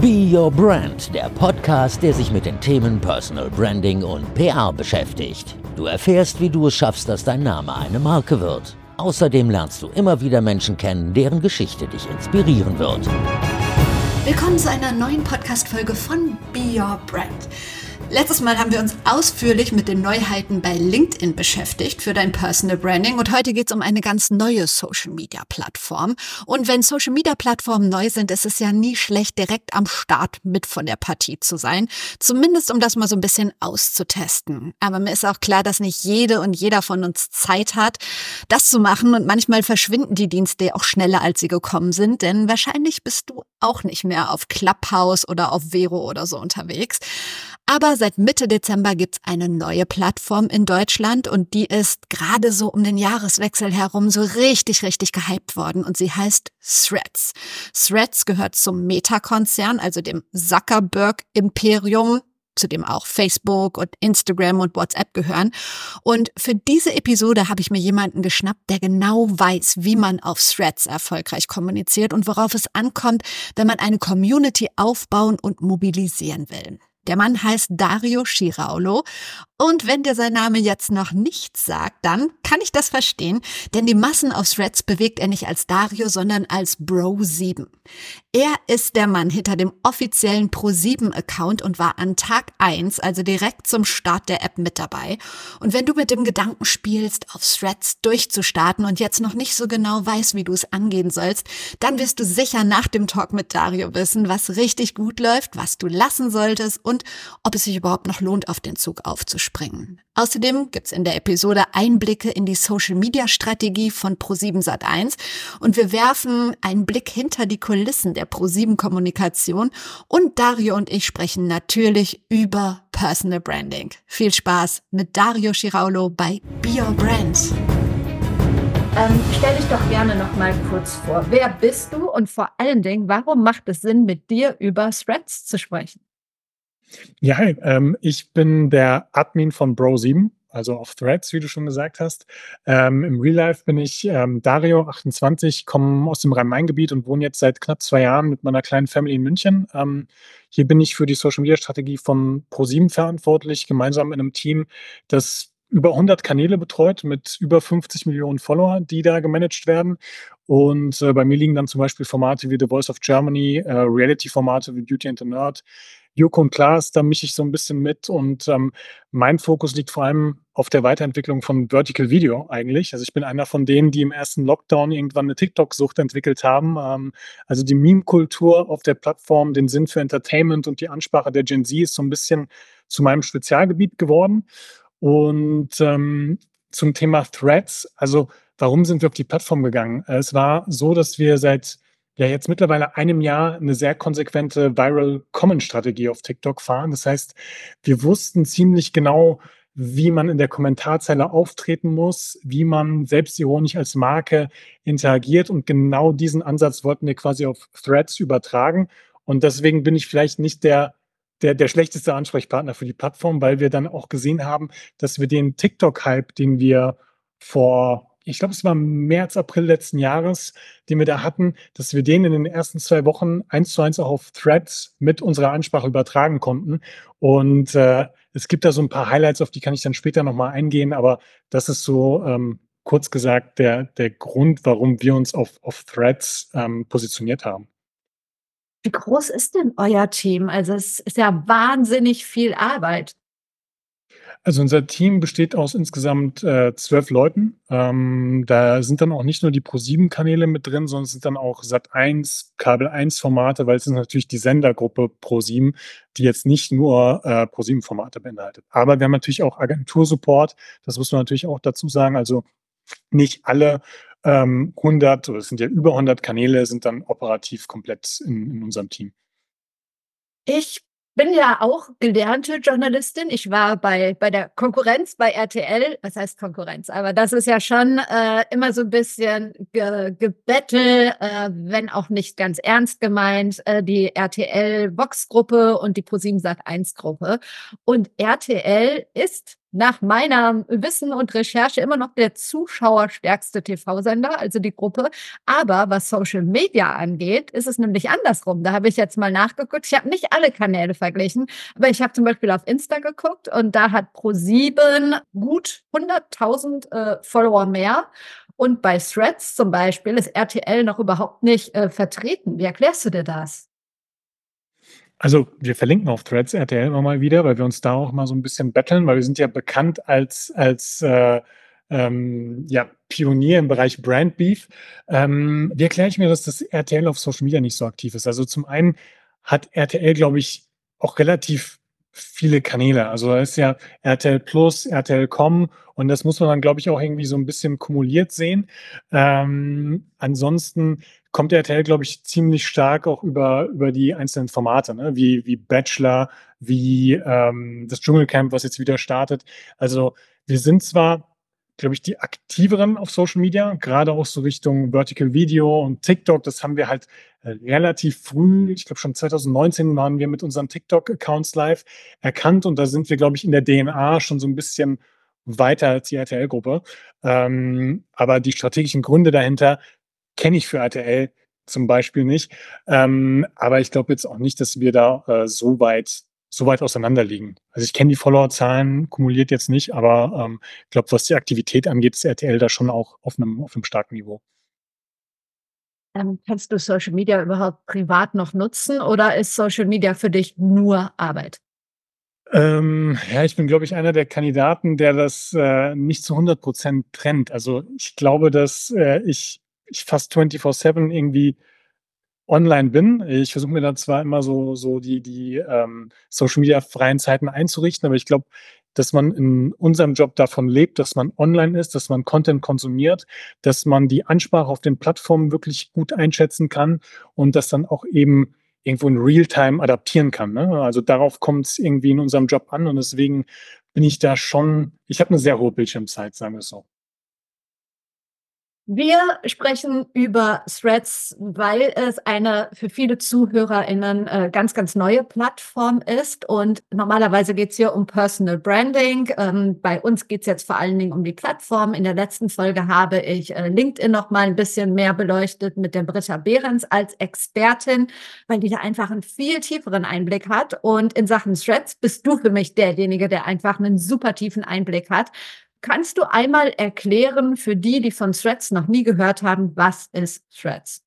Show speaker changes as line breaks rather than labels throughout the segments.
Be Your Brand, der Podcast, der sich mit den Themen Personal Branding und PR beschäftigt. Du erfährst, wie du es schaffst, dass dein Name eine Marke wird. Außerdem lernst du immer wieder Menschen kennen, deren Geschichte dich inspirieren wird.
Willkommen zu einer neuen Podcast-Folge von Be Your Brand. Letztes Mal haben wir uns ausführlich mit den Neuheiten bei LinkedIn beschäftigt für dein Personal Branding und heute geht es um eine ganz neue Social Media Plattform. Und wenn Social Media Plattformen neu sind, ist es ja nie schlecht, direkt am Start mit von der Partie zu sein. Zumindest um das mal so ein bisschen auszutesten. Aber mir ist auch klar, dass nicht jede und jeder von uns Zeit hat, das zu machen und manchmal verschwinden die Dienste auch schneller, als sie gekommen sind, denn wahrscheinlich bist du auch nicht mehr auf Clubhouse oder auf Vero oder so unterwegs. Aber seit Mitte Dezember gibt's eine neue Plattform in Deutschland und die ist gerade so um den Jahreswechsel herum so richtig, richtig gehypt worden und sie heißt Threads. Threads gehört zum Meta-Konzern, also dem Zuckerberg-Imperium zu dem auch Facebook und Instagram und WhatsApp gehören. Und für diese Episode habe ich mir jemanden geschnappt, der genau weiß, wie man auf Threads erfolgreich kommuniziert und worauf es ankommt, wenn man eine Community aufbauen und mobilisieren will. Der Mann heißt Dario Schiraulo. Und wenn dir sein Name jetzt noch nichts sagt, dann kann ich das verstehen, denn die Massen auf Threads bewegt er nicht als Dario, sondern als Bro7. Er ist der Mann hinter dem offiziellen Pro7-Account und war an Tag 1, also direkt zum Start der App mit dabei. Und wenn du mit dem Gedanken spielst, auf Threads durchzustarten und jetzt noch nicht so genau weißt, wie du es angehen sollst, dann wirst du sicher nach dem Talk mit Dario wissen, was richtig gut läuft, was du lassen solltest und ob es sich überhaupt noch lohnt, auf den Zug aufzuspringen. Außerdem gibt's in der Episode Einblicke in die Social-Media-Strategie von Pro7 Sat1 und wir werfen einen Blick hinter die Kulissen der Pro7-Kommunikation und Dario und ich sprechen natürlich über Personal Branding. Viel Spaß mit Dario Schiraulo bei Be Your Brand. Ähm, stell dich doch gerne noch mal kurz vor. Wer bist du und vor allen Dingen, warum macht es Sinn, mit dir über Threads zu sprechen?
Ja, hi, ähm, ich bin der Admin von Bro7, also auf Threads, wie du schon gesagt hast. Ähm, Im Real Life bin ich ähm, Dario, 28, komme aus dem Rhein-Main-Gebiet und wohne jetzt seit knapp zwei Jahren mit meiner kleinen Family in München. Ähm, hier bin ich für die Social-Media-Strategie von Pro7 verantwortlich, gemeinsam in einem Team, das über 100 Kanäle betreut mit über 50 Millionen Follower, die da gemanagt werden. Und äh, bei mir liegen dann zum Beispiel Formate wie The Voice of Germany, äh, Reality-Formate wie Beauty and the Nerd, Joko und Klaas, da mische ich so ein bisschen mit und ähm, mein Fokus liegt vor allem auf der Weiterentwicklung von Vertical Video eigentlich. Also ich bin einer von denen, die im ersten Lockdown irgendwann eine TikTok-Sucht entwickelt haben. Ähm, also die Meme-Kultur auf der Plattform, den Sinn für Entertainment und die Ansprache der Gen Z ist so ein bisschen zu meinem Spezialgebiet geworden. Und ähm, zum Thema Threads, also warum sind wir auf die Plattform gegangen? Es war so, dass wir seit ja jetzt mittlerweile einem Jahr eine sehr konsequente Viral Common Strategie auf TikTok fahren. Das heißt, wir wussten ziemlich genau, wie man in der Kommentarzeile auftreten muss, wie man selbstironisch als Marke interagiert. Und genau diesen Ansatz wollten wir quasi auf Threads übertragen. Und deswegen bin ich vielleicht nicht der, der, der schlechteste Ansprechpartner für die Plattform, weil wir dann auch gesehen haben, dass wir den TikTok-Hype, den wir vor ich glaube, es war März, April letzten Jahres, den wir da hatten, dass wir den in den ersten zwei Wochen eins zu eins auch auf Threads mit unserer Ansprache übertragen konnten. Und äh, es gibt da so ein paar Highlights, auf die kann ich dann später nochmal eingehen, aber das ist so ähm, kurz gesagt der, der Grund, warum wir uns auf, auf Threads ähm, positioniert haben.
Wie groß ist denn euer Team? Also es ist ja wahnsinnig viel Arbeit.
Also unser Team besteht aus insgesamt äh, zwölf Leuten. Ähm, da sind dann auch nicht nur die Pro7-Kanäle mit drin, sondern es sind dann auch Sat1, Kabel 1-Formate, weil es ist natürlich die Sendergruppe Pro7, die jetzt nicht nur äh, Pro7-Formate beinhaltet. Aber wir haben natürlich auch Agentursupport, das muss man natürlich auch dazu sagen. Also nicht alle ähm, 100 oder es sind ja über 100 Kanäle, sind dann operativ komplett in, in unserem Team.
Ich bin ja auch gelernte Journalistin. Ich war bei, bei der Konkurrenz bei RTL. Was heißt Konkurrenz? Aber das ist ja schon äh, immer so ein bisschen ge Gebettel, äh, wenn auch nicht ganz ernst gemeint, äh, die RTL-Box-Gruppe und die ProSieben Sat 1-Gruppe. Und RTL ist nach meiner Wissen und Recherche immer noch der zuschauerstärkste TV-Sender, also die Gruppe. Aber was Social Media angeht, ist es nämlich andersrum. Da habe ich jetzt mal nachgeguckt. Ich habe nicht alle Kanäle verglichen, aber ich habe zum Beispiel auf Insta geguckt und da hat Pro7 gut 100.000 äh, Follower mehr. Und bei Threads zum Beispiel ist RTL noch überhaupt nicht äh, vertreten. Wie erklärst du dir das?
Also, wir verlinken auf Threads RTL immer mal wieder, weil wir uns da auch mal so ein bisschen betteln, weil wir sind ja bekannt als als, äh, ähm, ja, Pionier im Bereich Brand Beef. Ähm, wie erkläre ich mir, dass das RTL auf Social Media nicht so aktiv ist? Also, zum einen hat RTL, glaube ich, auch relativ viele Kanäle. Also, da ist ja RTL Plus, RTL.com und das muss man dann, glaube ich, auch irgendwie so ein bisschen kumuliert sehen. Ähm, ansonsten kommt RTL, glaube ich, ziemlich stark auch über, über die einzelnen Formate, ne? wie, wie Bachelor, wie ähm, das Dschungelcamp, was jetzt wieder startet. Also wir sind zwar, glaube ich, die aktiveren auf Social Media, gerade auch so Richtung Vertical Video und TikTok. Das haben wir halt äh, relativ früh, ich glaube schon 2019 waren wir mit unseren TikTok-Accounts live erkannt und da sind wir, glaube ich, in der DNA schon so ein bisschen weiter als die RTL-Gruppe. Ähm, aber die strategischen Gründe dahinter kenne ich für RTL zum Beispiel nicht. Ähm, aber ich glaube jetzt auch nicht, dass wir da äh, so weit so weit auseinander liegen. Also ich kenne die Followerzahlen kumuliert jetzt nicht, aber ähm, ich glaube, was die Aktivität angeht, ist RTL da schon auch auf einem, auf einem starken Niveau.
Ähm, kannst du Social Media überhaupt privat noch nutzen oder ist Social Media für dich nur Arbeit?
Ähm, ja, ich bin, glaube ich, einer der Kandidaten, der das äh, nicht zu 100 Prozent trennt. Also ich glaube, dass äh, ich ich fast 24/7 irgendwie online bin. Ich versuche mir da zwar immer so so die die, ähm, Social-Media-freien Zeiten einzurichten, aber ich glaube, dass man in unserem Job davon lebt, dass man online ist, dass man Content konsumiert, dass man die Ansprache auf den Plattformen wirklich gut einschätzen kann und das dann auch eben irgendwo in Realtime adaptieren kann, ne? Also, darauf kommt es irgendwie in unserem Job an und deswegen bin ich da schon ich habe eine sehr hohe Bildschirmzeit, sagen wir es so.
Wir sprechen über Threads, weil es eine für viele ZuhörerInnen äh, ganz, ganz neue Plattform ist. Und normalerweise geht es hier um Personal Branding. Ähm, bei uns geht es jetzt vor allen Dingen um die Plattform. In der letzten Folge habe ich äh, LinkedIn noch mal ein bisschen mehr beleuchtet mit der Britta Behrens als Expertin, weil die da einfach einen viel tieferen Einblick hat. Und in Sachen Threads bist du für mich derjenige, der einfach einen super tiefen Einblick hat. Kannst du einmal erklären für die, die von Threads noch nie gehört haben, was ist Threads?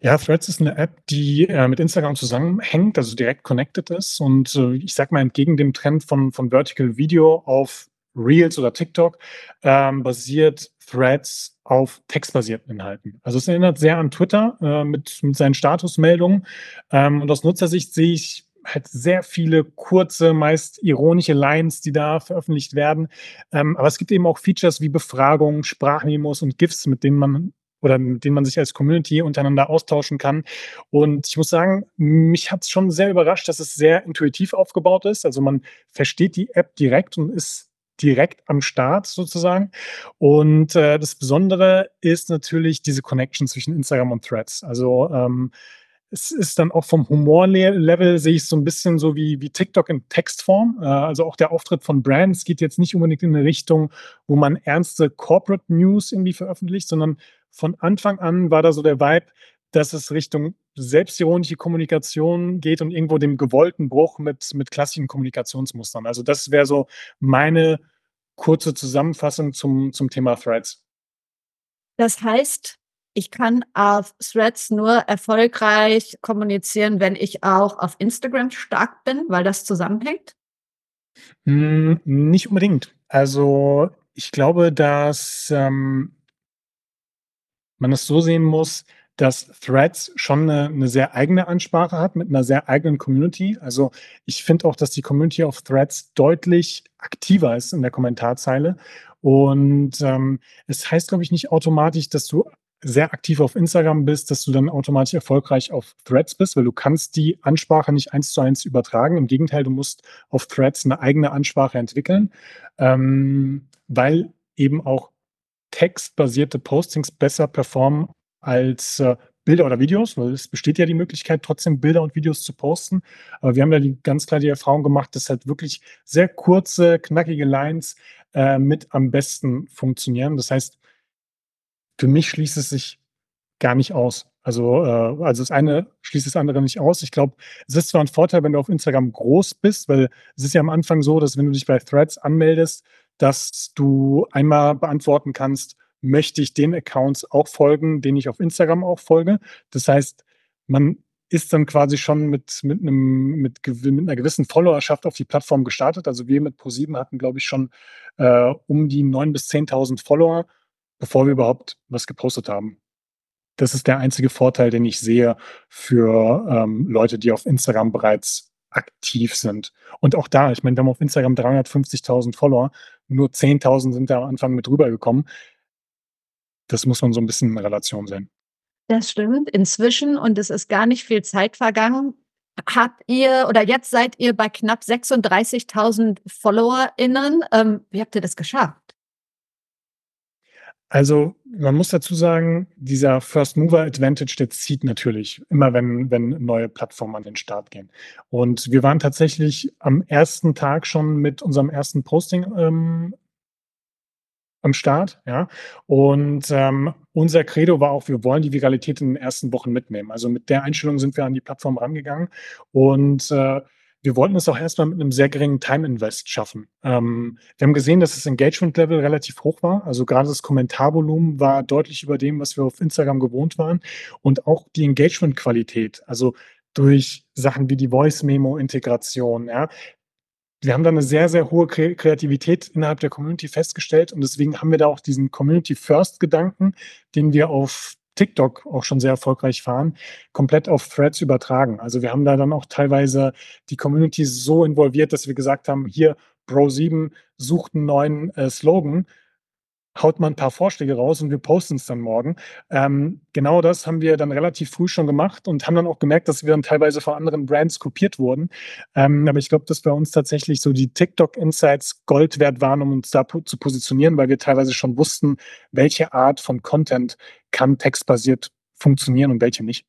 Ja, Threads ist eine App, die äh, mit Instagram zusammenhängt, also direkt connected ist. Und äh, ich sag mal, entgegen dem Trend von, von Vertical Video auf Reels oder TikTok ähm, basiert Threads auf textbasierten Inhalten. Also es erinnert sehr an Twitter äh, mit, mit seinen Statusmeldungen. Ähm, und aus Nutzersicht sehe ich halt sehr viele kurze, meist ironische Lines, die da veröffentlicht werden. Ähm, aber es gibt eben auch Features wie Befragungen, Sprachmemos und GIFs, mit denen man oder mit denen man sich als Community untereinander austauschen kann. Und ich muss sagen, mich hat es schon sehr überrascht, dass es sehr intuitiv aufgebaut ist. Also man versteht die App direkt und ist direkt am Start sozusagen. Und äh, das Besondere ist natürlich diese Connection zwischen Instagram und Threads. Also ähm, es ist dann auch vom Humorlevel sehe ich so ein bisschen so wie, wie TikTok in Textform. Äh, also auch der Auftritt von Brands geht jetzt nicht unbedingt in eine Richtung, wo man ernste Corporate News irgendwie veröffentlicht, sondern von Anfang an war da so der Vibe, dass es Richtung selbstironische Kommunikation geht und irgendwo dem gewollten Bruch mit, mit klassischen Kommunikationsmustern. Also das wäre so meine kurze Zusammenfassung zum, zum Thema Threads.
Das heißt, ich kann auf Threads nur erfolgreich kommunizieren, wenn ich auch auf Instagram stark bin, weil das zusammenhängt?
Hm, nicht unbedingt. Also, ich glaube, dass, ähm man es so sehen muss, dass Threads schon eine 'ne sehr eigene Ansprache hat mit einer sehr eigenen Community. Also, ich finde auch, dass die Community auf Threads deutlich aktiver ist in der Kommentarzeile. Und, ähm, es heißt, glaube ich, nicht automatisch, dass du sehr aktiv auf Instagram bist, dass du dann automatisch erfolgreich auf Threads bist, weil du kannst die Ansprache nicht eins zu eins übertragen. Im Gegenteil, du musst auf Threads eine eigene Ansprache entwickeln, ähm, weil eben auch textbasierte Postings besser performen als äh, Bilder oder Videos, weil es besteht ja die Möglichkeit, trotzdem Bilder und Videos zu posten. Aber wir haben da die, ganz klar die Erfahrung gemacht, dass halt wirklich sehr kurze, knackige Lines äh, mit am besten funktionieren. Das heißt, für mich schließt es sich gar nicht aus. Also, äh, also das eine schließt das andere nicht aus. Ich glaube, es ist zwar ein Vorteil, wenn du auf Instagram groß bist, weil es ist ja am Anfang so, dass wenn du dich bei Threads anmeldest, dass du einmal beantworten kannst, möchte ich den Accounts auch folgen, den ich auf Instagram auch folge. Das heißt, man ist dann quasi schon mit, mit, einem, mit, mit einer gewissen Followerschaft auf die Plattform gestartet. Also wir mit ProSieben hatten, glaube ich, schon äh, um die 9.000 bis 10.000 Follower, bevor wir überhaupt was gepostet haben. Das ist der einzige Vorteil, den ich sehe für ähm, Leute, die auf Instagram bereits aktiv sind. Und auch da, ich meine, wir haben auf Instagram 350.000 Follower, nur 10.000 sind da am Anfang mit rübergekommen. Das muss man so ein bisschen in Relation sehen.
Das stimmt. Inzwischen, und es ist gar nicht viel Zeit vergangen, habt ihr oder jetzt seid ihr bei knapp 36.000 FollowerInnen. Ähm, wie habt ihr das geschafft?
Also man muss dazu sagen, dieser First Mover Advantage, der zieht natürlich immer, wenn, wenn neue Plattformen an den Start gehen. Und wir waren tatsächlich am ersten Tag schon mit unserem ersten Posting ähm, am Start, ja. Und ähm, unser Credo war auch, wir wollen die Viralität in den ersten Wochen mitnehmen. Also mit der Einstellung sind wir an die Plattform rangegangen und äh, wir wollten es auch erstmal mit einem sehr geringen Time-Invest schaffen. Ähm, wir haben gesehen, dass das Engagement-Level relativ hoch war. Also gerade das Kommentarvolumen war deutlich über dem, was wir auf Instagram gewohnt waren. Und auch die Engagement-Qualität, also durch Sachen wie die Voice-Memo-Integration, ja, wir haben da eine sehr, sehr hohe Kreativität innerhalb der Community festgestellt und deswegen haben wir da auch diesen Community-First-Gedanken, den wir auf TikTok auch schon sehr erfolgreich fahren, komplett auf Threads übertragen. Also wir haben da dann auch teilweise die Community so involviert, dass wir gesagt haben, hier Bro7 sucht einen neuen äh, Slogan, haut mal ein paar Vorschläge raus und wir posten es dann morgen. Ähm, genau das haben wir dann relativ früh schon gemacht und haben dann auch gemerkt, dass wir dann teilweise von anderen Brands kopiert wurden. Ähm, aber ich glaube, dass bei uns tatsächlich so die TikTok-Insights Gold wert waren, um uns da po zu positionieren, weil wir teilweise schon wussten, welche Art von Content kann textbasiert funktionieren und welche nicht.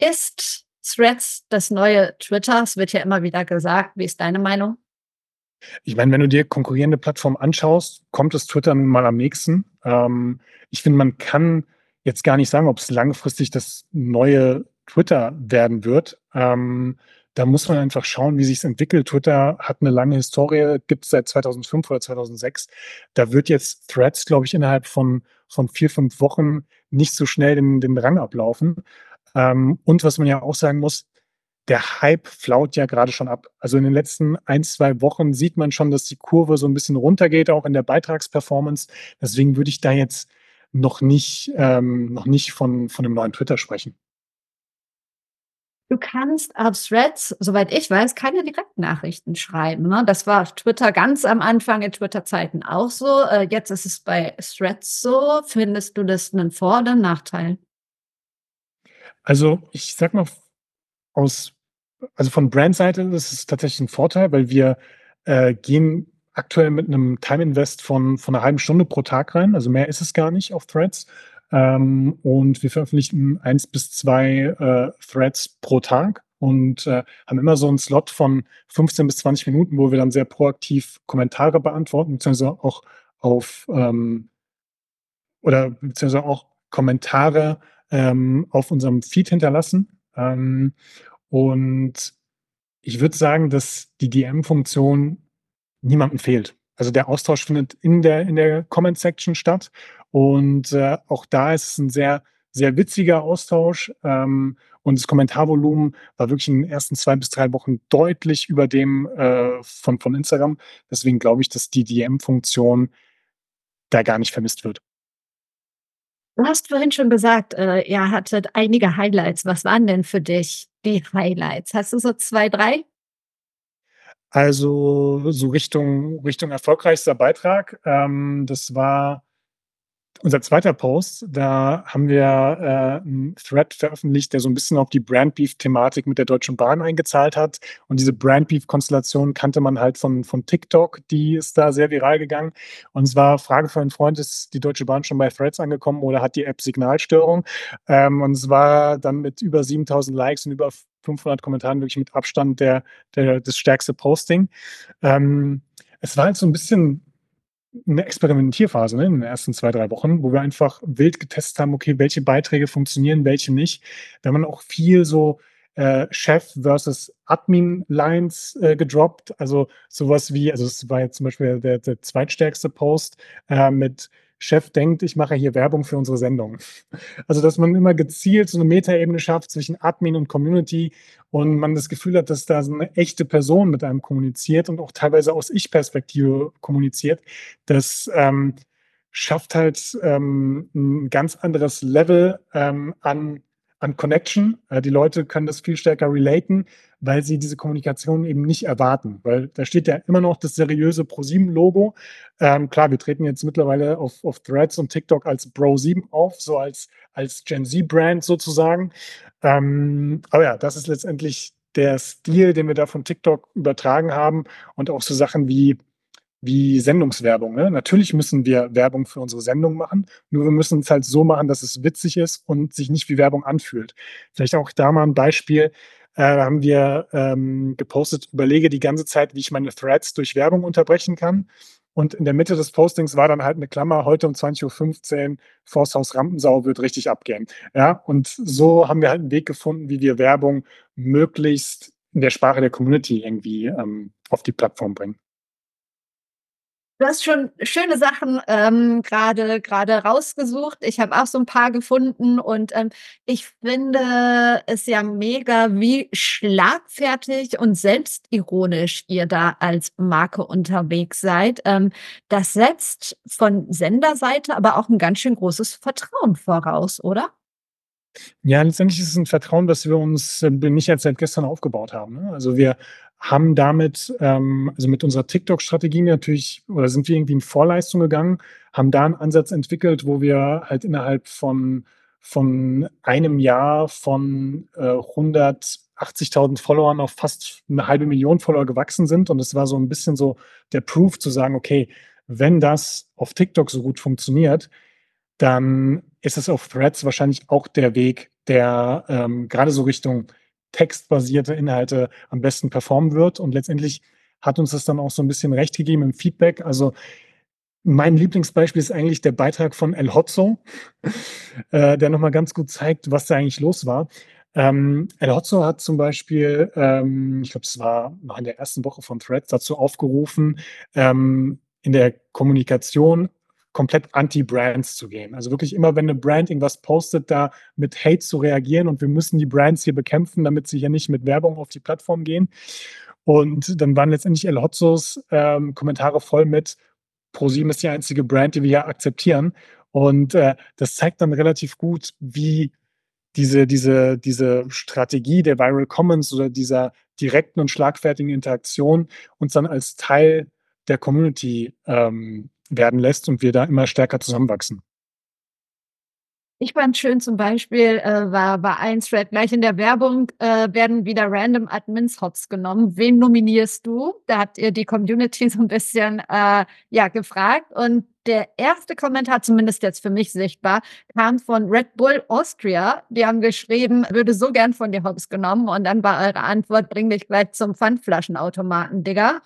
Ist Threads das neue Twitter? Es wird ja immer wieder gesagt. Wie ist deine Meinung?
Ich meine, wenn du dir konkurrierende Plattformen anschaust, kommt es Twitter nun mal am nächsten. Ähm, ich finde, man kann jetzt gar nicht sagen, ob es langfristig das neue Twitter werden wird. Ähm, da muss man einfach schauen, wie sich es entwickelt. Twitter hat eine lange Historie, gibt es seit 2005 oder 2006. Da wird jetzt Threads, glaube ich, innerhalb von, von vier, fünf Wochen nicht so schnell den, den Rang ablaufen. Ähm, und was man ja auch sagen muss, der Hype flaut ja gerade schon ab. Also in den letzten ein, zwei Wochen sieht man schon, dass die Kurve so ein bisschen runtergeht, auch in der Beitragsperformance. Deswegen würde ich da jetzt noch nicht, ähm, noch nicht von, von einem neuen Twitter sprechen.
Du kannst auf Threads, soweit ich weiß, keine Direktnachrichten schreiben. Ne? Das war auf Twitter ganz am Anfang in Twitter-Zeiten auch so. Äh, jetzt ist es bei Threads so. Findest du das einen Vor- oder einen Nachteil?
Also ich sag mal, aus, also von Brandseite ist es tatsächlich ein Vorteil, weil wir äh, gehen aktuell mit einem Time Invest von, von einer halben Stunde pro Tag rein. Also mehr ist es gar nicht auf Threads. Ähm, und wir veröffentlichen eins bis zwei äh, Threads pro Tag und äh, haben immer so einen Slot von 15 bis 20 Minuten, wo wir dann sehr proaktiv Kommentare beantworten, beziehungsweise auch auf ähm, oder beziehungsweise auch Kommentare ähm, auf unserem Feed hinterlassen. Ähm, und ich würde sagen, dass die DM-Funktion niemandem fehlt. Also der Austausch findet in der, in der Comment-Section statt. Und äh, auch da ist es ein sehr, sehr witziger Austausch. Ähm, und das Kommentarvolumen war wirklich in den ersten zwei bis drei Wochen deutlich über dem äh, von, von Instagram. Deswegen glaube ich, dass die DM-Funktion da gar nicht vermisst wird.
Du hast vorhin schon gesagt, äh, ihr hattet einige Highlights. Was waren denn für dich die Highlights? Hast du so zwei, drei?
Also so Richtung, Richtung erfolgreichster Beitrag. Ähm, das war unser zweiter Post, da haben wir äh, einen Thread veröffentlicht, der so ein bisschen auf die Brandbeef-Thematik mit der Deutschen Bahn eingezahlt hat. Und diese Brandbeef-Konstellation kannte man halt von, von TikTok, die ist da sehr viral gegangen. Und es war Frage für einen Freund, ist die Deutsche Bahn schon bei Threads angekommen oder hat die App Signalstörung? Ähm, und es war dann mit über 7000 Likes und über 500 Kommentaren wirklich mit Abstand der, der, das stärkste Posting. Ähm, es war halt so ein bisschen eine Experimentierphase ne, in den ersten zwei, drei Wochen, wo wir einfach wild getestet haben, okay, welche Beiträge funktionieren, welche nicht. Da haben wir auch viel so äh, Chef versus Admin-Lines äh, gedroppt. Also sowas wie, also es war jetzt zum Beispiel der, der zweitstärkste Post äh, mit Chef denkt, ich mache hier Werbung für unsere Sendung. Also, dass man immer gezielt so eine Metaebene schafft zwischen Admin und Community und man das Gefühl hat, dass da so eine echte Person mit einem kommuniziert und auch teilweise aus Ich-Perspektive kommuniziert, das ähm, schafft halt ähm, ein ganz anderes Level ähm, an an Connection. Äh, die Leute können das viel stärker relaten, weil sie diese Kommunikation eben nicht erwarten. Weil da steht ja immer noch das seriöse Pro7-Logo. Ähm, klar, wir treten jetzt mittlerweile auf, auf Threads und TikTok als Bro7 auf, so als, als Gen Z-Brand sozusagen. Ähm, aber ja, das ist letztendlich der Stil, den wir da von TikTok übertragen haben und auch so Sachen wie wie Sendungswerbung. Ne? Natürlich müssen wir Werbung für unsere Sendung machen, nur wir müssen es halt so machen, dass es witzig ist und sich nicht wie Werbung anfühlt. Vielleicht auch da mal ein Beispiel. Äh, haben wir ähm, gepostet, überlege die ganze Zeit, wie ich meine Threads durch Werbung unterbrechen kann. Und in der Mitte des Postings war dann halt eine Klammer, heute um 20.15 Uhr, Forsthaus Rampensau wird richtig abgehen. Ja, und so haben wir halt einen Weg gefunden, wie wir Werbung möglichst in der Sprache der Community irgendwie ähm, auf die Plattform bringen.
Du hast schon schöne Sachen ähm, gerade gerade rausgesucht. Ich habe auch so ein paar gefunden und ähm, ich finde es ja mega, wie schlagfertig und selbstironisch ihr da als Marke unterwegs seid. Ähm, das setzt von Senderseite aber auch ein ganz schön großes Vertrauen voraus, oder?
Ja, letztendlich ist es ein Vertrauen, das wir uns äh, nicht erst seit gestern aufgebaut haben. Ne? Also wir haben damit, ähm, also mit unserer TikTok-Strategie natürlich, oder sind wir irgendwie in Vorleistung gegangen, haben da einen Ansatz entwickelt, wo wir halt innerhalb von, von einem Jahr von äh, 180.000 Followern auf fast eine halbe Million Follower gewachsen sind. Und es war so ein bisschen so der Proof zu sagen, okay, wenn das auf TikTok so gut funktioniert, dann ist es auf Threads wahrscheinlich auch der Weg, der ähm, gerade so Richtung textbasierte Inhalte am besten performen wird. Und letztendlich hat uns das dann auch so ein bisschen recht gegeben im Feedback. Also mein Lieblingsbeispiel ist eigentlich der Beitrag von El Hotzo, äh, der nochmal ganz gut zeigt, was da eigentlich los war. Ähm, El Hotzo hat zum Beispiel, ähm, ich glaube, es war noch in der ersten Woche von Threads dazu aufgerufen, ähm, in der Kommunikation komplett anti-Brands zu gehen. Also wirklich immer, wenn eine Brand irgendwas postet, da mit Hate zu reagieren und wir müssen die Brands hier bekämpfen, damit sie hier nicht mit Werbung auf die Plattform gehen. Und dann waren letztendlich El Hotzos ähm, Kommentare voll mit ProSieben ist die einzige Brand, die wir hier akzeptieren. Und äh, das zeigt dann relativ gut, wie diese, diese, diese Strategie der Viral Commons oder dieser direkten und schlagfertigen Interaktion uns dann als Teil der Community ähm, werden lässt und wir da immer stärker zusammenwachsen.
Ich fand schön zum Beispiel, äh, war, war ein Thread gleich in der Werbung, äh, werden wieder random Admins Hots genommen. Wen nominierst du? Da habt ihr die Community so ein bisschen äh, ja, gefragt. Und der erste Kommentar, zumindest jetzt für mich sichtbar, kam von Red Bull Austria. Die haben geschrieben, würde so gern von dir Hops genommen. Und dann war eure Antwort, bring dich gleich zum Pfandflaschenautomaten, Digga.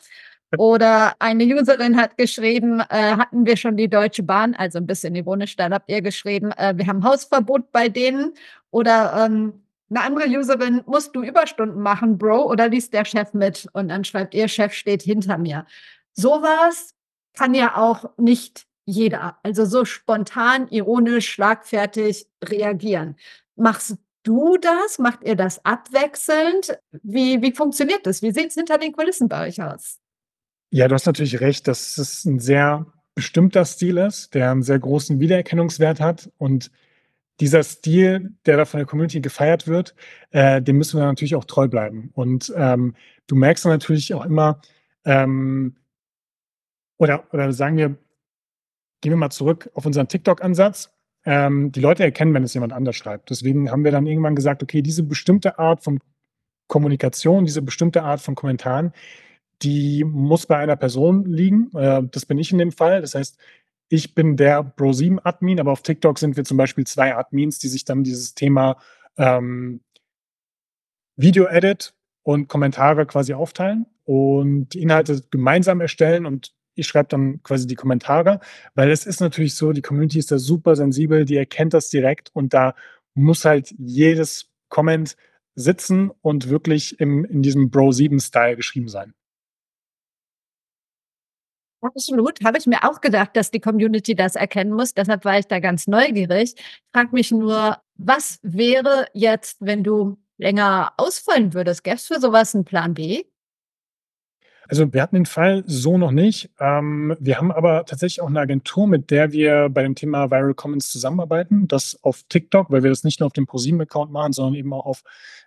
Oder eine Userin hat geschrieben, äh, hatten wir schon die Deutsche Bahn, also ein bisschen ironisch, dann habt ihr geschrieben, äh, wir haben Hausverbot bei denen. Oder ähm, eine andere Userin, musst du Überstunden machen, Bro, oder liest der Chef mit? Und dann schreibt ihr, Chef steht hinter mir. Sowas kann ja auch nicht jeder. Also so spontan, ironisch, schlagfertig reagieren. Machst du das? Macht ihr das abwechselnd? Wie, wie funktioniert das? Wie sieht es hinter den Kulissen bei euch aus?
Ja, du hast natürlich recht, dass es ein sehr bestimmter Stil ist, der einen sehr großen Wiedererkennungswert hat. Und dieser Stil, der da von der Community gefeiert wird, äh, dem müssen wir natürlich auch treu bleiben. Und ähm, du merkst dann natürlich auch immer, ähm, oder, oder sagen wir, gehen wir mal zurück auf unseren TikTok-Ansatz. Ähm, die Leute erkennen, wenn es jemand anders schreibt. Deswegen haben wir dann irgendwann gesagt, okay, diese bestimmte Art von Kommunikation, diese bestimmte Art von Kommentaren, die muss bei einer Person liegen. Äh, das bin ich in dem Fall. Das heißt, ich bin der Bro7-Admin, aber auf TikTok sind wir zum Beispiel zwei Admins, die sich dann dieses Thema ähm, Video-Edit und Kommentare quasi aufteilen und die Inhalte gemeinsam erstellen und ich schreibe dann quasi die Kommentare, weil es ist natürlich so, die Community ist da super sensibel, die erkennt das direkt und da muss halt jedes Comment sitzen und wirklich im, in diesem Bro7-Style geschrieben sein.
Absolut, habe ich mir auch gedacht, dass die Community das erkennen muss. Deshalb war ich da ganz neugierig. Frag mich nur, was wäre jetzt, wenn du länger ausfallen würdest? Gäbe es für sowas einen Plan B?
Also wir hatten den Fall so noch nicht. Ähm, wir haben aber tatsächlich auch eine Agentur, mit der wir bei dem Thema Viral Comments zusammenarbeiten. Das auf TikTok, weil wir das nicht nur auf dem ProSieben-Account machen, sondern eben auch auf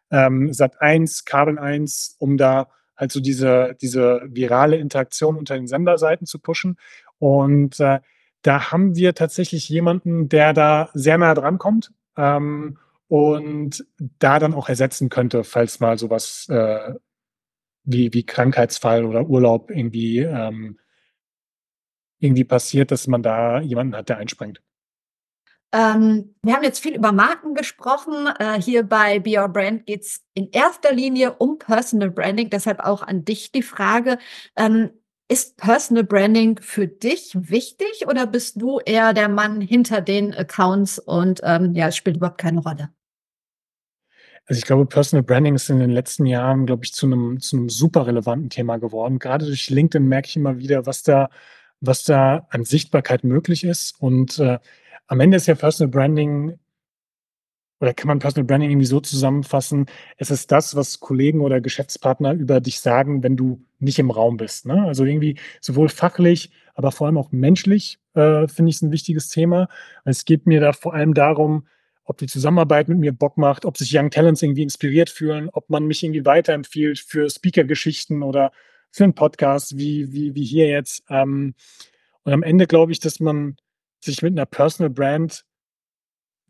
ähm, Sat1, Kabel 1, um da halt so diese, diese virale Interaktion unter den Senderseiten zu pushen. Und äh, da haben wir tatsächlich jemanden, der da sehr nah dran kommt ähm, und da dann auch ersetzen könnte, falls mal sowas äh, wie, wie Krankheitsfall oder Urlaub irgendwie, ähm, irgendwie passiert, dass man da jemanden hat, der einspringt.
Ähm, wir haben jetzt viel über Marken gesprochen. Äh, hier bei Be Your Brand geht es in erster Linie um Personal Branding. Deshalb auch an dich die Frage. Ähm, ist Personal Branding für dich wichtig oder bist du eher der Mann hinter den Accounts und ähm, ja, es spielt überhaupt keine Rolle?
Also ich glaube, Personal Branding ist in den letzten Jahren, glaube ich, zu einem, zu einem super relevanten Thema geworden. Gerade durch LinkedIn merke ich immer wieder, was da, was da an Sichtbarkeit möglich ist. Und äh, am Ende ist ja Personal Branding oder kann man Personal Branding irgendwie so zusammenfassen, es ist das, was Kollegen oder Geschäftspartner über dich sagen, wenn du nicht im Raum bist. Ne? Also irgendwie sowohl fachlich, aber vor allem auch menschlich äh, finde ich es ein wichtiges Thema. Es geht mir da vor allem darum, ob die Zusammenarbeit mit mir Bock macht, ob sich Young Talents irgendwie inspiriert fühlen, ob man mich irgendwie weiterempfiehlt für Speaker-Geschichten oder für einen Podcast wie, wie, wie hier jetzt. Ähm, und am Ende glaube ich, dass man sich mit einer Personal Brand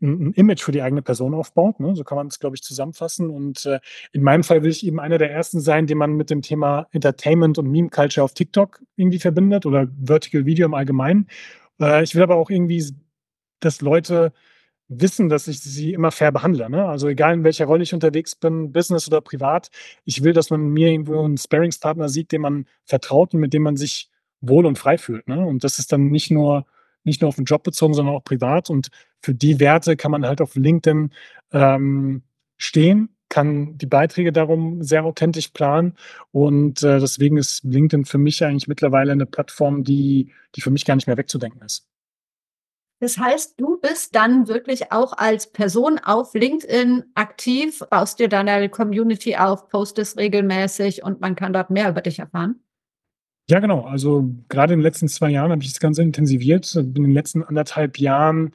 ein, Image für die eigene Person aufbaut. Ne? So kann man es, glaube ich, zusammenfassen. Und äh, in meinem Fall will ich eben einer der ersten sein, den man mit dem Thema Entertainment und Meme Culture auf TikTok irgendwie verbindet oder Vertical Video im Allgemeinen. Äh, ich will aber auch irgendwie, dass Leute wissen, dass ich sie immer fair behandle. Ne? Also egal in welcher Rolle ich unterwegs bin, Business oder privat, ich will, dass man mir irgendwo einen Sparingspartner sieht, dem man vertraut und mit dem man sich wohl und frei fühlt. Ne? Und das ist dann nicht nur nicht nur auf den Job bezogen, sondern auch privat. Und für die Werte kann man halt auf LinkedIn ähm, stehen, kann die Beiträge darum sehr authentisch planen. Und äh, deswegen ist LinkedIn für mich eigentlich mittlerweile eine Plattform, die, die für mich gar nicht mehr wegzudenken ist.
Das heißt, du bist dann wirklich auch als Person auf LinkedIn aktiv, baust dir deine Community auf, postest regelmäßig und man kann dort mehr über dich erfahren?
Ja, genau. Also gerade in den letzten zwei Jahren habe ich das Ganze intensiviert. In den letzten anderthalb Jahren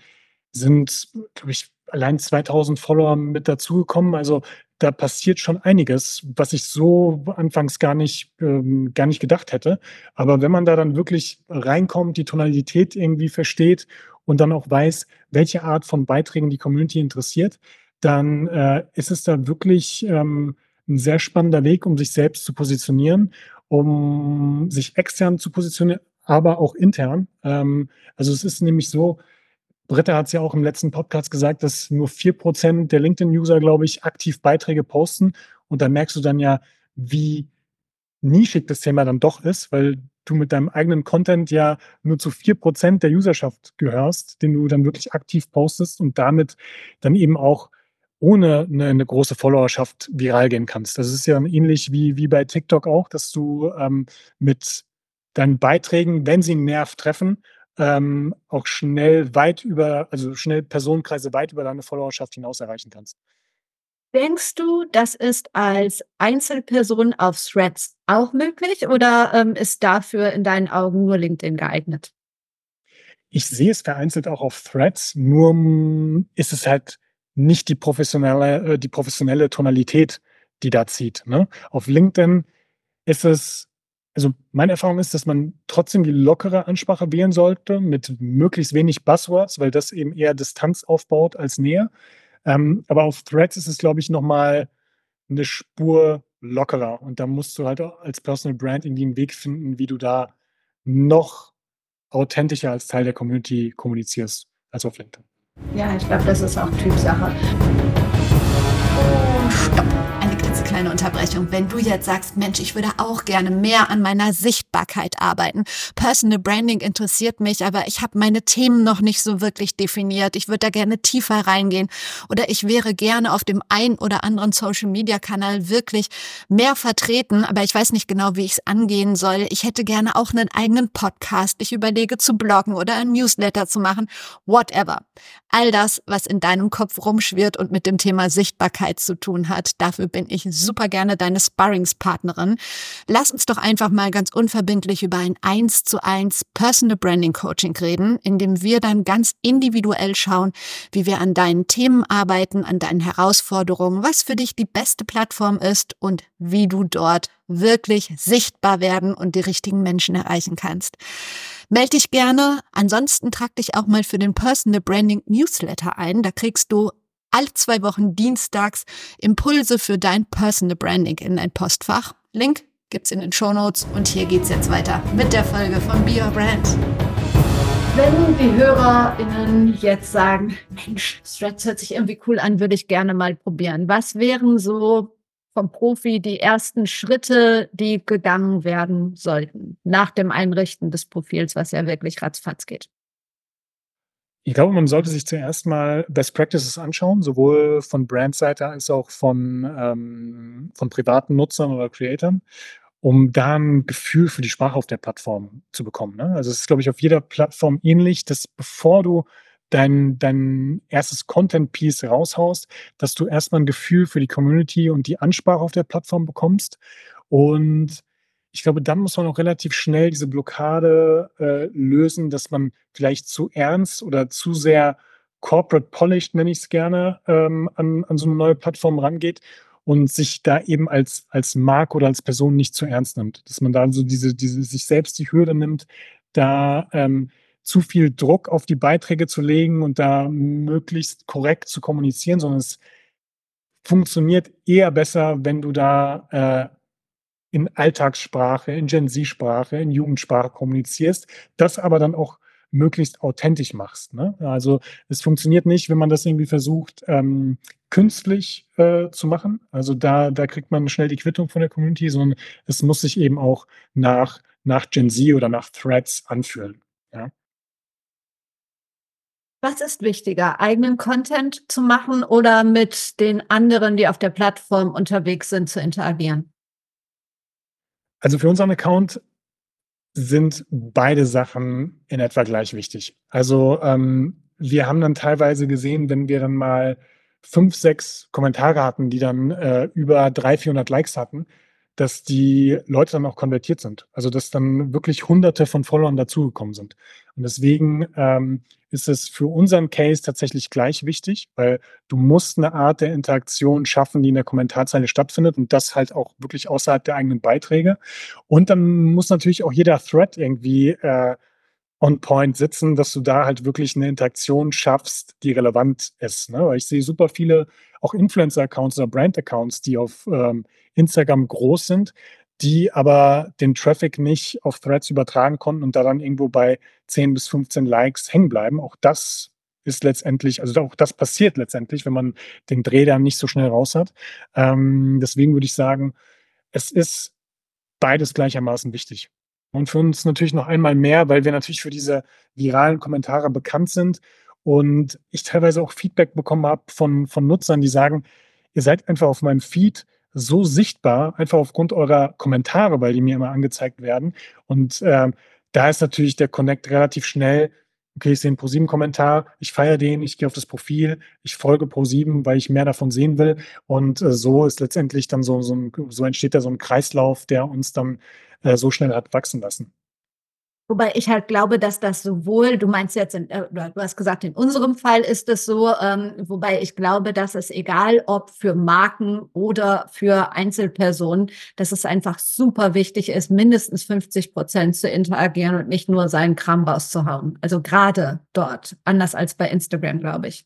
sind, glaube ich, allein 2000 Follower mit dazugekommen. Also da passiert schon einiges, was ich so anfangs gar nicht, ähm, gar nicht gedacht hätte. Aber wenn man da dann wirklich reinkommt, die Tonalität irgendwie versteht und dann auch weiß, welche Art von Beiträgen die Community interessiert, dann äh, ist es da wirklich ähm, ein sehr spannender Weg, um sich selbst zu positionieren, um sich extern zu positionieren, aber auch intern. Ähm, also es ist nämlich so, Britta hat es ja auch im letzten Podcast gesagt, dass nur vier Prozent der LinkedIn-User, glaube ich, aktiv Beiträge posten. Und da merkst du dann ja, wie nischig das Thema dann doch ist, weil du mit deinem eigenen Content ja nur zu vier Prozent der Userschaft gehörst, den du dann wirklich aktiv postest und damit dann eben auch ohne eine, eine große Followerschaft viral gehen kannst. Das ist ja ähnlich wie, wie bei TikTok auch, dass du ähm, mit deinen Beiträgen, wenn sie einen Nerv treffen, ähm, auch schnell weit über, also schnell Personenkreise weit über deine Followerschaft hinaus erreichen kannst.
Denkst du, das ist als Einzelperson auf Threads auch möglich oder ähm, ist dafür in deinen Augen nur LinkedIn geeignet?
Ich sehe es vereinzelt auch auf Threads, nur ist es halt nicht die professionelle, äh, die professionelle Tonalität, die da zieht. Ne? Auf LinkedIn ist es Also meine Erfahrung ist, dass man trotzdem die lockere Ansprache wählen sollte mit möglichst wenig Buzzwords, weil das eben eher Distanz aufbaut als Nähe. Ähm, aber auf Threads ist es, glaube ich, nochmal eine Spur lockerer. Und da musst du halt als Personal Brand irgendwie einen Weg finden, wie du da noch authentischer als Teil der Community kommunizierst als auf LinkedIn.
Ja, ich glaube, das ist auch Typsache. Oh, stopp kleine Unterbrechung. Wenn du jetzt sagst, Mensch, ich würde auch gerne mehr an meiner Sichtbarkeit arbeiten. Personal Branding interessiert mich, aber ich habe meine Themen noch nicht so wirklich definiert. Ich würde da gerne tiefer reingehen oder ich wäre gerne auf dem ein oder anderen Social Media Kanal wirklich mehr vertreten, aber ich weiß nicht genau, wie ich es angehen soll. Ich hätte gerne auch einen eigenen Podcast. Ich überlege zu bloggen oder ein Newsletter zu machen. Whatever. All das, was in deinem Kopf rumschwirrt und mit dem Thema Sichtbarkeit zu tun hat, dafür bin ich super gerne deine Sparringspartnerin. Lass uns doch einfach mal ganz unverbindlich über ein 1 zu 1 Personal Branding Coaching reden, in dem wir dann ganz individuell schauen, wie wir an deinen Themen arbeiten, an deinen Herausforderungen, was für dich die beste Plattform ist und wie du dort wirklich sichtbar werden und die richtigen Menschen erreichen kannst. Meld dich gerne. Ansonsten trag dich auch mal für den Personal Branding Newsletter ein. Da kriegst du alle zwei Wochen dienstags Impulse für dein Personal Branding in dein Postfach. Link gibt's in den Show Notes und hier geht's jetzt weiter mit der Folge von Be Your Brand. Wenn die HörerInnen jetzt sagen, Mensch, Threads hört sich irgendwie cool an, würde ich gerne mal probieren. Was wären so vom Profi die ersten Schritte, die gegangen werden sollten nach dem Einrichten des Profils, was ja wirklich ratzfatz geht?
Ich glaube, man sollte sich zuerst mal Best Practices anschauen, sowohl von Brandseite als auch von, ähm, von privaten Nutzern oder Creatoren, um da ein Gefühl für die Sprache auf der Plattform zu bekommen. Ne? Also es ist, glaube ich, auf jeder Plattform ähnlich, dass bevor du dein, dein erstes Content-Piece raushaust, dass du erstmal ein Gefühl für die Community und die Ansprache auf der Plattform bekommst. Und ich glaube, dann muss man auch relativ schnell diese Blockade äh, lösen, dass man vielleicht zu ernst oder zu sehr corporate polished, nenne ich es gerne, ähm, an, an so eine neue Plattform rangeht und sich da eben als, als Mark oder als Person nicht zu ernst nimmt. Dass man da so diese, diese sich selbst die Hürde nimmt, da ähm, zu viel Druck auf die Beiträge zu legen und da möglichst korrekt zu kommunizieren, sondern es funktioniert eher besser, wenn du da äh, in Alltagssprache, in Gen Z-Sprache, in Jugendsprache kommunizierst, das aber dann auch möglichst authentisch machst. Ne? Also es funktioniert nicht, wenn man das irgendwie versucht, ähm, künstlich äh, zu machen. Also da, da kriegt man schnell die Quittung von der Community, sondern es muss sich eben auch nach, nach Gen Z oder nach Threads anfühlen. Ja?
Was ist wichtiger, eigenen Content zu machen oder mit den anderen, die auf der Plattform unterwegs sind, zu interagieren?
Also für unseren Account sind beide Sachen in etwa gleich wichtig. Also ähm, wir haben dann teilweise gesehen, wenn wir dann mal fünf, sechs Kommentare hatten, die dann äh, über 300, 400 Likes hatten, dass die Leute dann auch konvertiert sind. Also dass dann wirklich hunderte von Followern dazugekommen sind. Und deswegen ähm, ist es für unseren Case tatsächlich gleich wichtig, weil du musst eine Art der Interaktion schaffen, die in der Kommentarzeile stattfindet und das halt auch wirklich außerhalb der eigenen Beiträge. Und dann muss natürlich auch jeder Thread irgendwie äh, on point sitzen, dass du da halt wirklich eine Interaktion schaffst, die relevant ist. Ne? Weil ich sehe super viele auch Influencer-Accounts oder Brand-Accounts, die auf ähm, Instagram groß sind, die aber den Traffic nicht auf Threads übertragen konnten und da dann irgendwo bei 10 bis 15 Likes hängen bleiben. Auch das ist letztendlich, also auch das passiert letztendlich, wenn man den Dreh dann nicht so schnell raus hat. Ähm, deswegen würde ich sagen, es ist beides gleichermaßen wichtig. Und für uns natürlich noch einmal mehr, weil wir natürlich für diese viralen Kommentare bekannt sind und ich teilweise auch Feedback bekommen habe von, von Nutzern, die sagen, ihr seid einfach auf meinem Feed so sichtbar, einfach aufgrund eurer Kommentare, weil die mir immer angezeigt werden. Und äh, da ist natürlich der Connect relativ schnell. Okay, ich sehe einen Pro7-Kommentar, ich feiere den, ich gehe auf das Profil, ich folge Pro7, weil ich mehr davon sehen will. Und äh, so ist letztendlich dann so, so, ein, so entsteht da so ein Kreislauf, der uns dann äh, so schnell hat wachsen lassen.
Wobei ich halt glaube, dass das sowohl, du meinst jetzt, in, äh, du hast gesagt, in unserem Fall ist es so, ähm, wobei ich glaube, dass es egal, ob für Marken oder für Einzelpersonen, dass es einfach super wichtig ist, mindestens 50 Prozent zu interagieren und nicht nur seinen Kram rauszuhauen. Also gerade dort, anders als bei Instagram, glaube ich.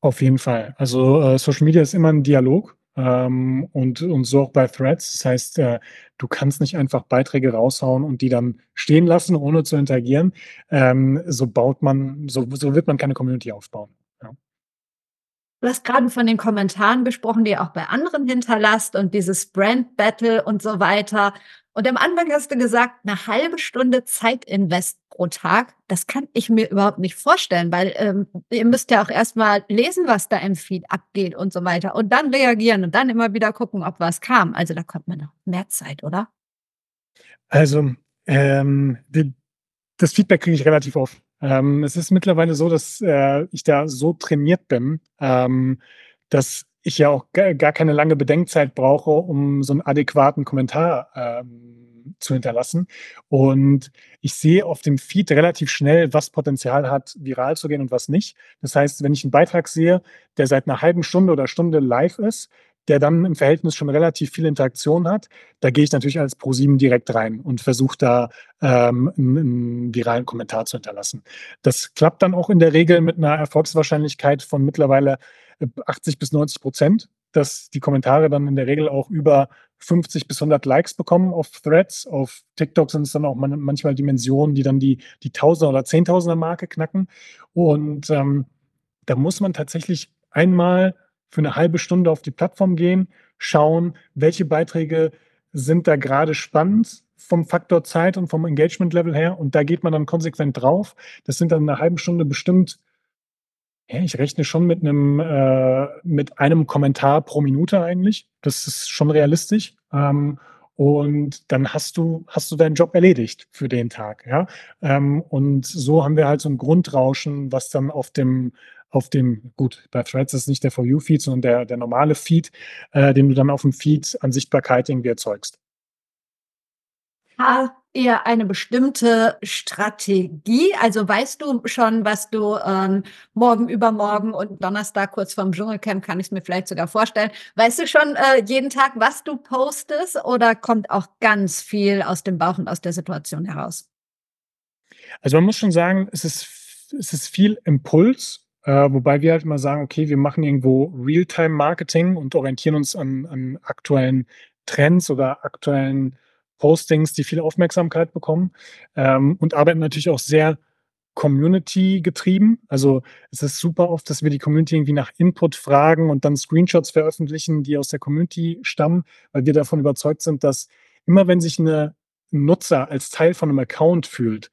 Auf jeden Fall. Also äh, Social Media ist immer ein Dialog ähm, und, und so auch bei Threads. Das heißt, äh, du kannst nicht einfach Beiträge raushauen und die dann stehen lassen, ohne zu interagieren. Ähm, so baut man, so, so wird man keine Community aufbauen.
Du hast gerade von den Kommentaren gesprochen, die ihr auch bei anderen hinterlasst und dieses Brand Battle und so weiter. Und am Anfang hast du gesagt, eine halbe Stunde Zeitinvest pro Tag. Das kann ich mir überhaupt nicht vorstellen, weil ähm, ihr müsst ja auch erstmal lesen, was da im Feed abgeht und so weiter und dann reagieren und dann immer wieder gucken, ob was kam. Also da kommt man noch mehr Zeit, oder?
Also ähm, die, das Feedback kriege ich relativ oft. Ähm, es ist mittlerweile so, dass äh, ich da so trainiert bin, ähm, dass ich ja auch gar keine lange Bedenkzeit brauche, um so einen adäquaten Kommentar ähm, zu hinterlassen. Und ich sehe auf dem Feed relativ schnell, was Potenzial hat, viral zu gehen und was nicht. Das heißt, wenn ich einen Beitrag sehe, der seit einer halben Stunde oder Stunde live ist, der dann im Verhältnis schon relativ viel Interaktion hat, da gehe ich natürlich als ProSieben direkt rein und versuche da ähm, einen, viralen Kommentar zu hinterlassen. Das klappt dann auch in der Regel mit einer Erfolgswahrscheinlichkeit von mittlerweile 80 bis 90 Prozent, dass die Kommentare dann in der Regel auch über 50 bis 100 Likes bekommen auf Threads. Auf TikTok sind es dann auch manchmal Dimensionen, die dann die, die Tausender- oder Zehntausender-Marke knacken. Und ähm, da muss man tatsächlich einmal für eine halbe Stunde auf die Plattform gehen, schauen, welche Beiträge sind da gerade spannend vom Faktor Zeit und vom Engagement-Level her. Und da geht man dann konsequent drauf. Das sind dann eine halbe Stunde bestimmt ja, ich rechne schon mit einem, äh, mit einem Kommentar pro Minute eigentlich. Das ist schon realistisch. Ähm, und dann hast du, hast du deinen Job erledigt für den Tag, ja. Ähm, und so haben wir halt so ein Grundrauschen, was dann auf dem, auf dem, gut, bei Threads ist es nicht der For You-Feed, sondern der, der normale Feed, äh, den du dann auf dem Feed an Sichtbarkeit irgendwie erzeugst
ihr eine bestimmte Strategie? Also weißt du schon, was du ähm, morgen, übermorgen und Donnerstag kurz vorm Dschungelcamp, kann ich es mir vielleicht sogar vorstellen. Weißt du schon äh, jeden Tag, was du postest oder kommt auch ganz viel aus dem Bauch und aus der Situation heraus?
Also man muss schon sagen, es ist, es ist viel Impuls, äh, wobei wir halt immer sagen, okay, wir machen irgendwo Realtime-Marketing und orientieren uns an, an aktuellen Trends oder aktuellen Postings, die viel Aufmerksamkeit bekommen ähm, und arbeiten natürlich auch sehr Community getrieben. Also es ist super oft, dass wir die Community irgendwie nach Input fragen und dann Screenshots veröffentlichen, die aus der Community stammen, weil wir davon überzeugt sind, dass immer wenn sich eine Nutzer als Teil von einem Account fühlt,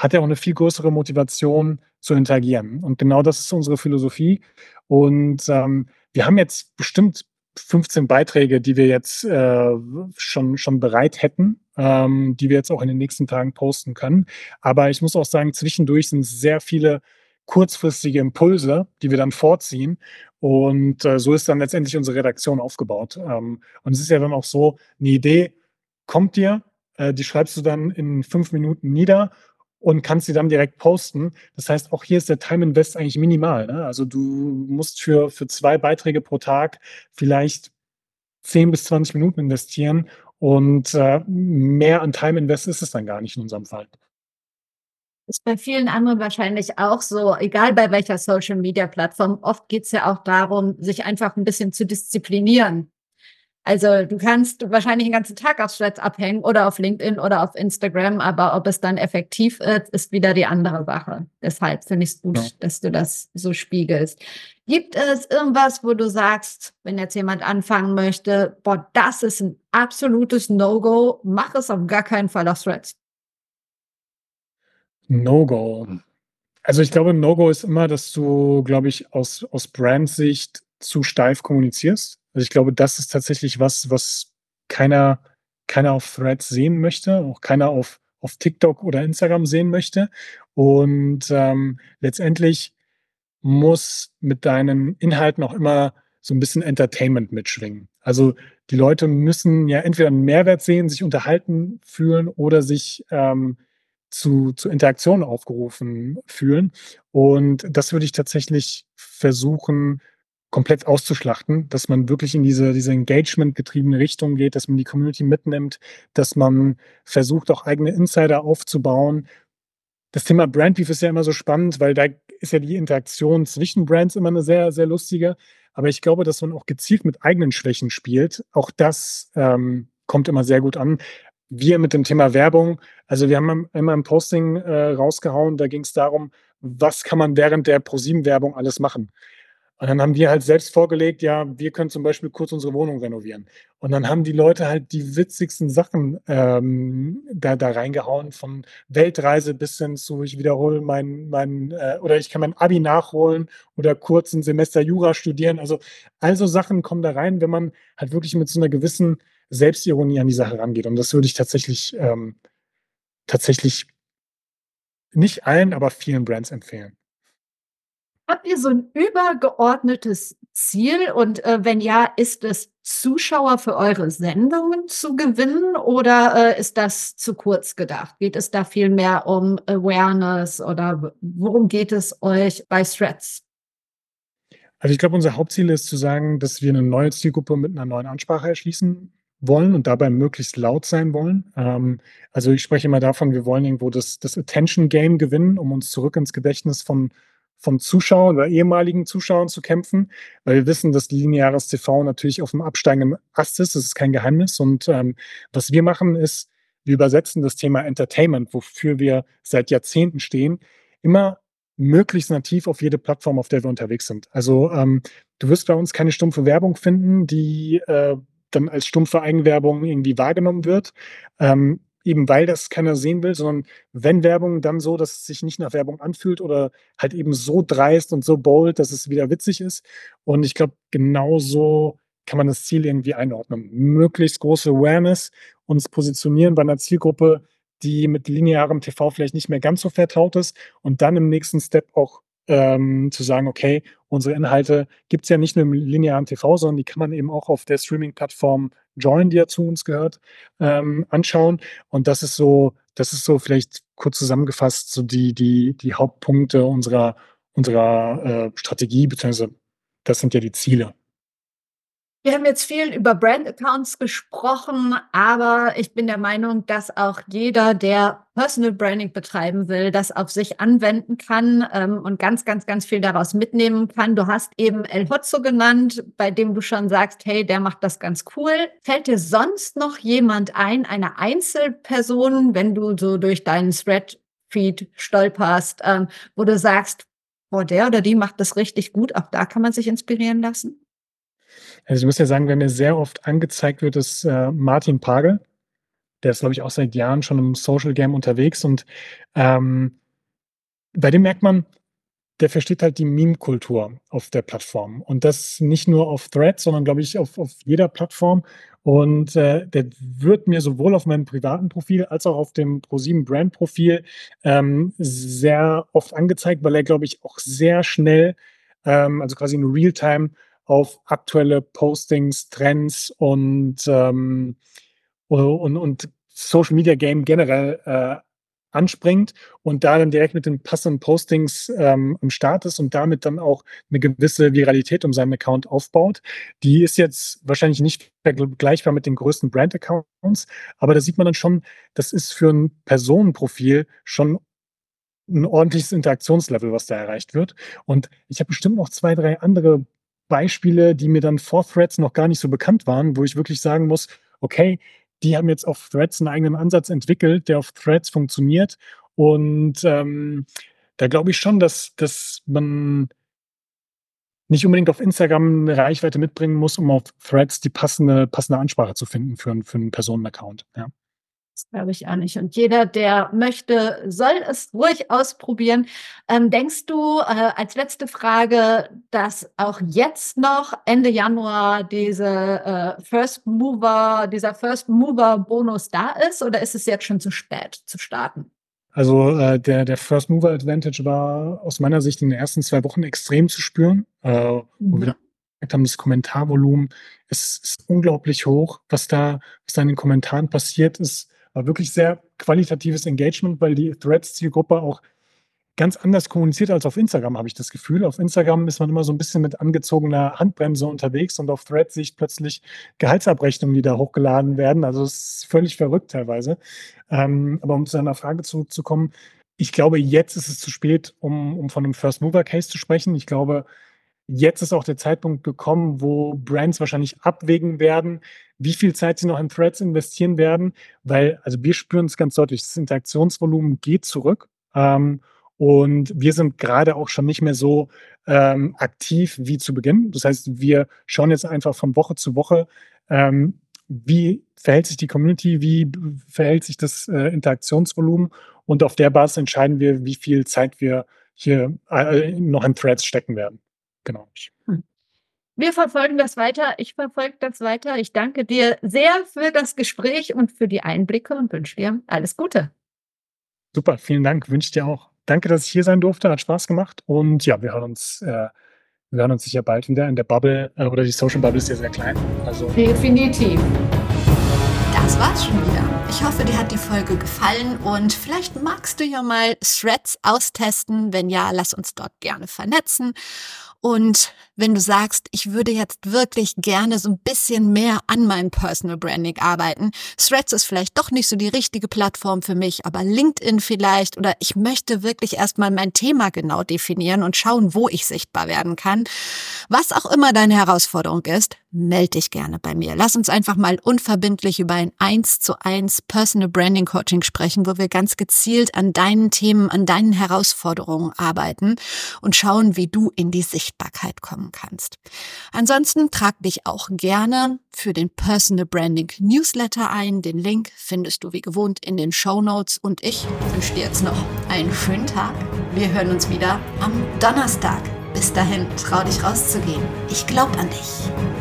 hat er auch eine viel größere Motivation zu interagieren. Und genau das ist unsere Philosophie. Und ähm, wir haben jetzt bestimmt 15 Beiträge, die wir jetzt äh, schon, schon bereit hätten, ähm, die wir jetzt auch in den nächsten Tagen posten können. Aber ich muss auch sagen, zwischendurch sind sehr viele kurzfristige Impulse, die wir dann vorziehen. Und äh, so ist dann letztendlich unsere Redaktion aufgebaut. Ähm, und es ist ja dann auch so, eine Idee kommt dir, äh, die schreibst du dann in fünf Minuten nieder und kannst sie dann direkt posten. Das heißt, auch hier ist der Time Invest eigentlich minimal. Ne? Also du musst für, für zwei Beiträge pro Tag vielleicht 10 bis 20 Minuten investieren und äh, mehr an Time Invest ist es dann gar nicht in unserem Fall.
Ist bei vielen anderen wahrscheinlich auch so, egal bei welcher Social Media Plattform. Oft geht es ja auch darum, sich einfach ein bisschen zu disziplinieren. Also du kannst wahrscheinlich den ganzen Tag auf Threads abhängen oder auf LinkedIn oder auf Instagram, aber ob es dann effektiv ist, ist wieder die andere Sache. Deshalb finde ich es gut, ja. dass du das so spiegelst. Gibt es irgendwas, wo du sagst, wenn jetzt jemand anfangen möchte, boah, das ist ein absolutes No-Go, mach es auf gar keinen Fall auf Threads?
No-Go. Also ich glaube, No-Go ist immer, dass du, glaube ich, aus, aus Brandsicht zu steif kommunizierst. Also ich glaube, das ist tatsächlich was, was keiner, keiner auf Threads sehen möchte, auch keiner auf, auf TikTok oder Instagram sehen möchte. Und ähm, letztendlich muss mit deinen Inhalten auch immer so ein bisschen Entertainment mitschwingen. Also die Leute müssen ja entweder einen Mehrwert sehen, sich unterhalten fühlen oder sich ähm, zu, zu Interaktionen aufgerufen fühlen. Und das würde ich tatsächlich versuchen, komplett auszuschlachten, dass man wirklich in diese, diese Engagement-getriebene Richtung geht, dass man die Community mitnimmt, dass man versucht, auch eigene Insider aufzubauen. Das Thema Brandbeef ist ja immer so spannend, weil da ist ja die Interaktion zwischen Brands immer eine sehr, sehr lustige. Aber ich glaube, dass man auch gezielt mit eigenen Schwächen spielt. Auch das ähm, kommt immer sehr gut an. Wir mit dem Thema Werbung, also wir haben immer ein Posting äh, rausgehauen, da ging es darum, was kann man während der ProSieben-Werbung alles machen. Und dann haben wir halt selbst vorgelegt, ja, wir können zum Beispiel kurz unsere Wohnung renovieren. Und dann haben die Leute halt die witzigsten Sachen ähm, da, da reingehauen, von Weltreise bis hin zu, ich wiederhole mein, mein äh, oder ich kann mein Abi nachholen oder kurz ein Semester Jura studieren. Also also Sachen kommen da rein, wenn man halt wirklich mit so einer gewissen Selbstironie an die Sache rangeht. Und das würde ich tatsächlich, ähm, tatsächlich nicht allen, aber vielen Brands empfehlen.
Habt ihr so ein übergeordnetes Ziel? Und äh, wenn ja, ist es Zuschauer für eure Sendungen zu gewinnen oder äh, ist das zu kurz gedacht? Geht es da viel mehr um Awareness oder worum geht es euch bei Threads?
Also ich glaube, unser Hauptziel ist zu sagen, dass wir eine neue Zielgruppe mit einer neuen Ansprache erschließen wollen und dabei möglichst laut sein wollen. Ähm, also ich spreche immer davon, wir wollen irgendwo das, das Attention Game gewinnen, um uns zurück ins Gedächtnis von von Zuschauern oder ehemaligen Zuschauern zu kämpfen, weil wir wissen, dass lineares TV natürlich auf dem absteigenden Ast ist. Das ist kein Geheimnis. Und ähm, was wir machen, ist, wir übersetzen das Thema Entertainment, wofür wir seit Jahrzehnten stehen, immer möglichst nativ auf jede Plattform, auf der wir unterwegs sind. Also ähm, du wirst bei uns keine stumpfe Werbung finden, die äh, dann als stumpfe Eigenwerbung irgendwie wahrgenommen wird. Ähm, eben weil das keiner sehen will, sondern wenn Werbung, dann so, dass es sich nicht nach Werbung anfühlt oder halt eben so dreist und so bold, dass es wieder witzig ist. Und ich glaube, genauso kann man das Ziel irgendwie einordnen. Möglichst große Awareness, uns positionieren bei einer Zielgruppe, die mit linearem TV vielleicht nicht mehr ganz so vertraut ist und dann im nächsten Step auch ähm, zu sagen, okay, unsere Inhalte gibt es ja nicht nur im linearen TV, sondern die kann man eben auch auf der Streaming-Plattform Join, die ja zu uns gehört, ähm, anschauen. Und das ist so, das ist so vielleicht kurz zusammengefasst, so die, die, die Hauptpunkte unserer, unserer äh, Strategie, beziehungsweise das sind ja die Ziele.
Wir haben jetzt viel über Brand-Accounts gesprochen, aber ich bin der Meinung, dass auch jeder, der Personal Branding betreiben will, das auf sich anwenden kann ähm, und ganz, ganz, ganz viel daraus mitnehmen kann. Du hast eben El Hotzo genannt, bei dem du schon sagst, hey, der macht das ganz cool. Fällt dir sonst noch jemand ein, eine Einzelperson, wenn du so durch deinen Thread-Feed stolperst, ähm, wo du sagst, boah, der oder die macht das richtig gut, auch da kann man sich inspirieren lassen?
Also ich muss ja sagen, wer mir sehr oft angezeigt wird, ist äh, Martin Pagel. Der ist, glaube ich, auch seit Jahren schon im Social Game unterwegs und ähm, bei dem merkt man, der versteht halt die Meme-Kultur auf der Plattform. Und das nicht nur auf Threads, sondern glaube ich auf, auf jeder Plattform. Und äh, der wird mir sowohl auf meinem privaten Profil als auch auf dem ProSieben Brand-Profil ähm, sehr oft angezeigt, weil er, glaube ich, auch sehr schnell, ähm, also quasi in Realtime, auf aktuelle Postings, Trends und, ähm, und, und Social Media Game generell äh, anspringt und da dann direkt mit den passenden Postings ähm, im Start ist und damit dann auch eine gewisse Viralität um seinen Account aufbaut. Die ist jetzt wahrscheinlich nicht vergleichbar mit den größten Brand-Accounts, aber da sieht man dann schon, das ist für ein Personenprofil schon ein ordentliches Interaktionslevel, was da erreicht wird. Und ich habe bestimmt noch zwei, drei andere Beispiele, die mir dann vor Threads noch gar nicht so bekannt waren, wo ich wirklich sagen muss, okay, die haben jetzt auf Threads einen eigenen Ansatz entwickelt, der auf Threads funktioniert. Und ähm, da glaube ich schon, dass, dass man nicht unbedingt auf Instagram eine Reichweite mitbringen muss, um auf Threads die passende, passende Ansprache zu finden für, für einen Personenaccount. Ja.
Das glaube ich auch nicht. Und jeder, der möchte, soll es ruhig ausprobieren. Ähm, denkst du äh, als letzte Frage, dass auch jetzt noch Ende Januar diese äh, First Mover, dieser First Mover Bonus da ist oder ist es jetzt schon zu spät zu starten?
Also äh, der, der First Mover Advantage war aus meiner Sicht in den ersten zwei Wochen extrem zu spüren. Äh, wo mhm. haben, das Kommentarvolumen ist, ist unglaublich hoch. Was da, was da in den Kommentaren passiert, ist war wirklich sehr qualitatives Engagement, weil die Threads-Zielgruppe auch ganz anders kommuniziert als auf Instagram, habe ich das Gefühl. Auf Instagram ist man immer so ein bisschen mit angezogener Handbremse unterwegs und auf Threads sehe ich plötzlich Gehaltsabrechnungen, die da hochgeladen werden. Also es ist völlig verrückt teilweise. Ähm, aber um zu deiner Frage zurückzukommen, ich glaube, jetzt ist es zu spät, um, um von einem First Mover Case zu sprechen. Ich glaube, jetzt ist auch der Zeitpunkt gekommen, wo Brands wahrscheinlich abwägen werden, wie viel Zeit sie noch in Threads investieren werden, weil, also wir spüren es ganz deutlich, das Interaktionsvolumen geht zurück. Ähm, und wir sind gerade auch schon nicht mehr so ähm, aktiv wie zu Beginn. Das heißt, wir schauen jetzt einfach von Woche zu Woche, ähm, wie verhält sich die Community, wie verhält sich das äh, Interaktionsvolumen und auf der Basis entscheiden wir, wie viel Zeit wir hier äh, noch in Threads stecken werden. Genau. Hm.
Wir verfolgen das weiter. Ich verfolge das weiter. Ich danke dir sehr für das Gespräch und für die Einblicke und wünsche dir alles Gute.
Super, vielen Dank. Wünsche dir auch danke, dass ich hier sein durfte. Hat Spaß gemacht. Und ja, wir hören uns, äh, wir hören uns sicher bald wieder in der Bubble äh, oder die Social Bubble ist ja sehr klein.
Also definitiv. Das war's schon wieder. Ich hoffe, dir hat die Folge gefallen und vielleicht magst du ja mal Threads austesten. Wenn ja, lass uns dort gerne vernetzen. Und wenn du sagst, ich würde jetzt wirklich gerne so ein bisschen mehr an meinem Personal Branding arbeiten, Threads ist vielleicht doch nicht so die richtige Plattform für mich, aber LinkedIn vielleicht oder ich möchte wirklich erstmal mein Thema genau definieren und schauen, wo ich sichtbar werden kann. Was auch immer deine Herausforderung ist, melde dich gerne bei mir. Lass uns einfach mal unverbindlich über ein 1 zu 1 Personal Branding Coaching sprechen, wo wir ganz gezielt an deinen Themen, an deinen Herausforderungen arbeiten und schauen, wie du in die Sichtbarkeit kannst. Ansonsten trag dich auch gerne für den Personal Branding Newsletter ein. Den Link findest du wie gewohnt in den Show Notes und ich wünsche dir jetzt noch einen schönen Tag. Wir hören uns wieder am Donnerstag. Bis dahin, trau dich rauszugehen. Ich glaub an dich.